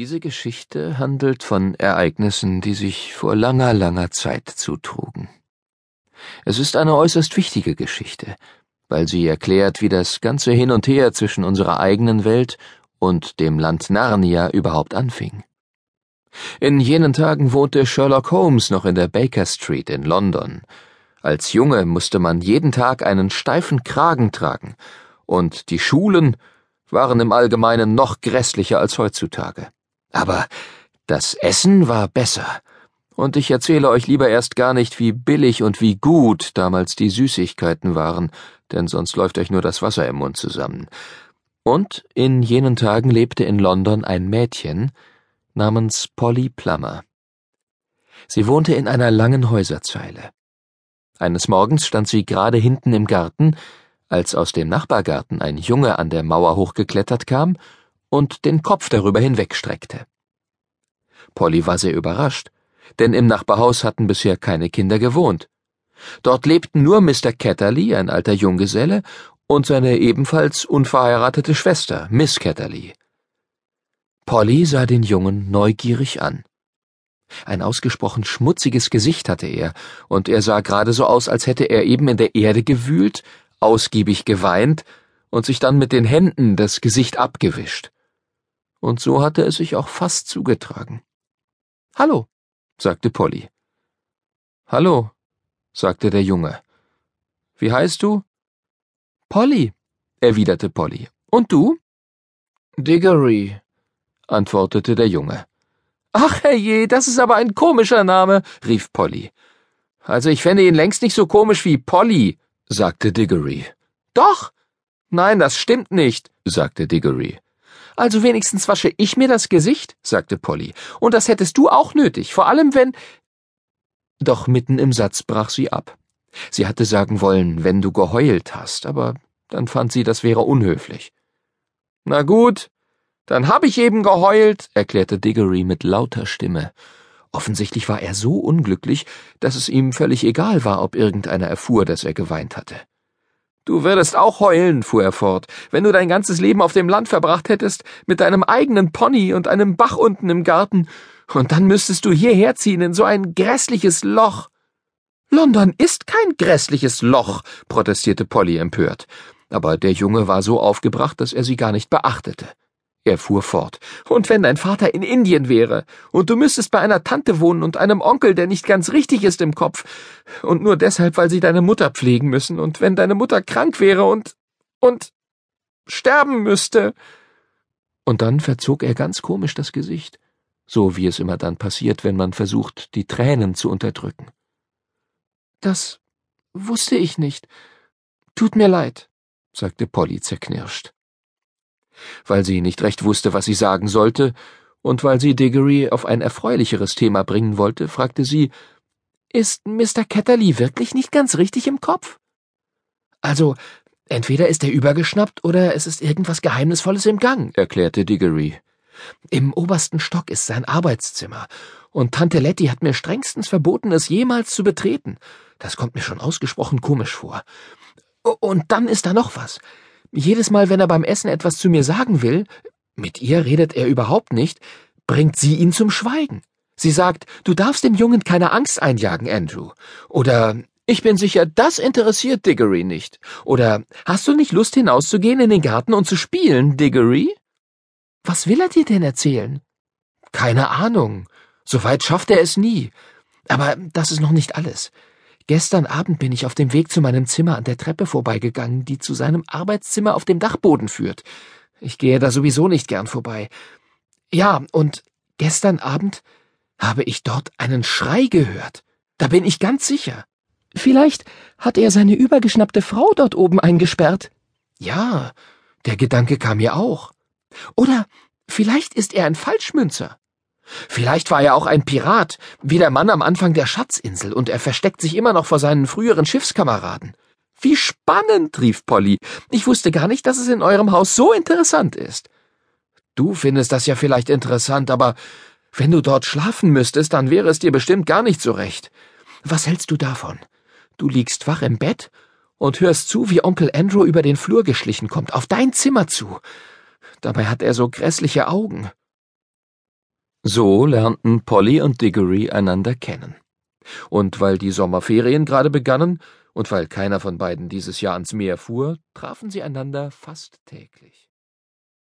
Diese Geschichte handelt von Ereignissen, die sich vor langer, langer Zeit zutrugen. Es ist eine äußerst wichtige Geschichte, weil sie erklärt, wie das ganze Hin und Her zwischen unserer eigenen Welt und dem Land Narnia überhaupt anfing. In jenen Tagen wohnte Sherlock Holmes noch in der Baker Street in London. Als Junge musste man jeden Tag einen steifen Kragen tragen, und die Schulen waren im Allgemeinen noch grässlicher als heutzutage. Aber das Essen war besser. Und ich erzähle euch lieber erst gar nicht, wie billig und wie gut damals die Süßigkeiten waren, denn sonst läuft euch nur das Wasser im Mund zusammen. Und in jenen Tagen lebte in London ein Mädchen namens Polly Plummer. Sie wohnte in einer langen Häuserzeile. Eines Morgens stand sie gerade hinten im Garten, als aus dem Nachbargarten ein Junge an der Mauer hochgeklettert kam und den Kopf darüber hinwegstreckte. Polly war sehr überrascht, denn im Nachbarhaus hatten bisher keine Kinder gewohnt. Dort lebten nur Mr. Ketterly, ein alter Junggeselle, und seine ebenfalls unverheiratete Schwester, Miss Ketterly. Polly sah den Jungen neugierig an. Ein ausgesprochen schmutziges Gesicht hatte er, und er sah gerade so aus, als hätte er eben in der Erde gewühlt, ausgiebig geweint und sich dann mit den Händen das Gesicht abgewischt. Und so hatte es sich auch fast zugetragen. Hallo, sagte Polly. Hallo, sagte der Junge. Wie heißt du? Polly, erwiderte Polly. Und du? Diggory, antwortete der Junge. Ach herrje, das ist aber ein komischer Name, rief Polly. Also ich fände ihn längst nicht so komisch wie Polly, sagte Diggory. Doch. Nein, das stimmt nicht, sagte Diggory. Also wenigstens wasche ich mir das Gesicht, sagte Polly, und das hättest du auch nötig, vor allem wenn. Doch mitten im Satz brach sie ab. Sie hatte sagen wollen, wenn du geheult hast, aber dann fand sie, das wäre unhöflich. Na gut, dann hab ich eben geheult, erklärte Diggory mit lauter Stimme. Offensichtlich war er so unglücklich, dass es ihm völlig egal war, ob irgendeiner erfuhr, dass er geweint hatte. Du würdest auch heulen, fuhr er fort, wenn du dein ganzes Leben auf dem Land verbracht hättest, mit deinem eigenen Pony und einem Bach unten im Garten, und dann müsstest du hierher ziehen in so ein grässliches Loch. London ist kein grässliches Loch, protestierte Polly empört, aber der Junge war so aufgebracht, dass er sie gar nicht beachtete. Er fuhr fort. Und wenn dein Vater in Indien wäre, und du müsstest bei einer Tante wohnen und einem Onkel, der nicht ganz richtig ist im Kopf, und nur deshalb, weil sie deine Mutter pflegen müssen, und wenn deine Mutter krank wäre und und sterben müsste. Und dann verzog er ganz komisch das Gesicht, so wie es immer dann passiert, wenn man versucht, die Tränen zu unterdrücken. Das wusste ich nicht. Tut mir leid, sagte Polly zerknirscht weil sie nicht recht wusste, was sie sagen sollte, und weil sie Diggory auf ein erfreulicheres Thema bringen wollte, fragte sie Ist Mr. Ketterly wirklich nicht ganz richtig im Kopf? Also, entweder ist er übergeschnappt oder es ist irgendwas Geheimnisvolles im Gang, erklärte Diggory. Im obersten Stock ist sein Arbeitszimmer, und Tante Letty hat mir strengstens verboten, es jemals zu betreten. Das kommt mir schon ausgesprochen komisch vor. Und dann ist da noch was. Jedes Mal, wenn er beim Essen etwas zu mir sagen will, mit ihr redet er überhaupt nicht, bringt sie ihn zum Schweigen. Sie sagt, du darfst dem Jungen keine Angst einjagen, Andrew. Oder ich bin sicher, das interessiert Diggory nicht. Oder hast du nicht Lust hinauszugehen in den Garten und zu spielen, Diggory? Was will er dir denn erzählen? Keine Ahnung. Soweit schafft er es nie. Aber das ist noch nicht alles. Gestern Abend bin ich auf dem Weg zu meinem Zimmer an der Treppe vorbeigegangen, die zu seinem Arbeitszimmer auf dem Dachboden führt. Ich gehe da sowieso nicht gern vorbei. Ja, und gestern Abend habe ich dort einen Schrei gehört. Da bin ich ganz sicher. Vielleicht hat er seine übergeschnappte Frau dort oben eingesperrt. Ja, der Gedanke kam mir auch. Oder vielleicht ist er ein Falschmünzer. Vielleicht war er auch ein Pirat, wie der Mann am Anfang der Schatzinsel, und er versteckt sich immer noch vor seinen früheren Schiffskameraden. Wie spannend, rief Polly. Ich wusste gar nicht, dass es in eurem Haus so interessant ist. Du findest das ja vielleicht interessant, aber wenn du dort schlafen müsstest, dann wäre es dir bestimmt gar nicht so recht. Was hältst du davon? Du liegst wach im Bett und hörst zu, wie Onkel Andrew über den Flur geschlichen kommt, auf dein Zimmer zu. Dabei hat er so grässliche Augen. So lernten Polly und Diggory einander kennen. Und weil die Sommerferien gerade begannen und weil keiner von beiden dieses Jahr ans Meer fuhr, trafen sie einander fast täglich.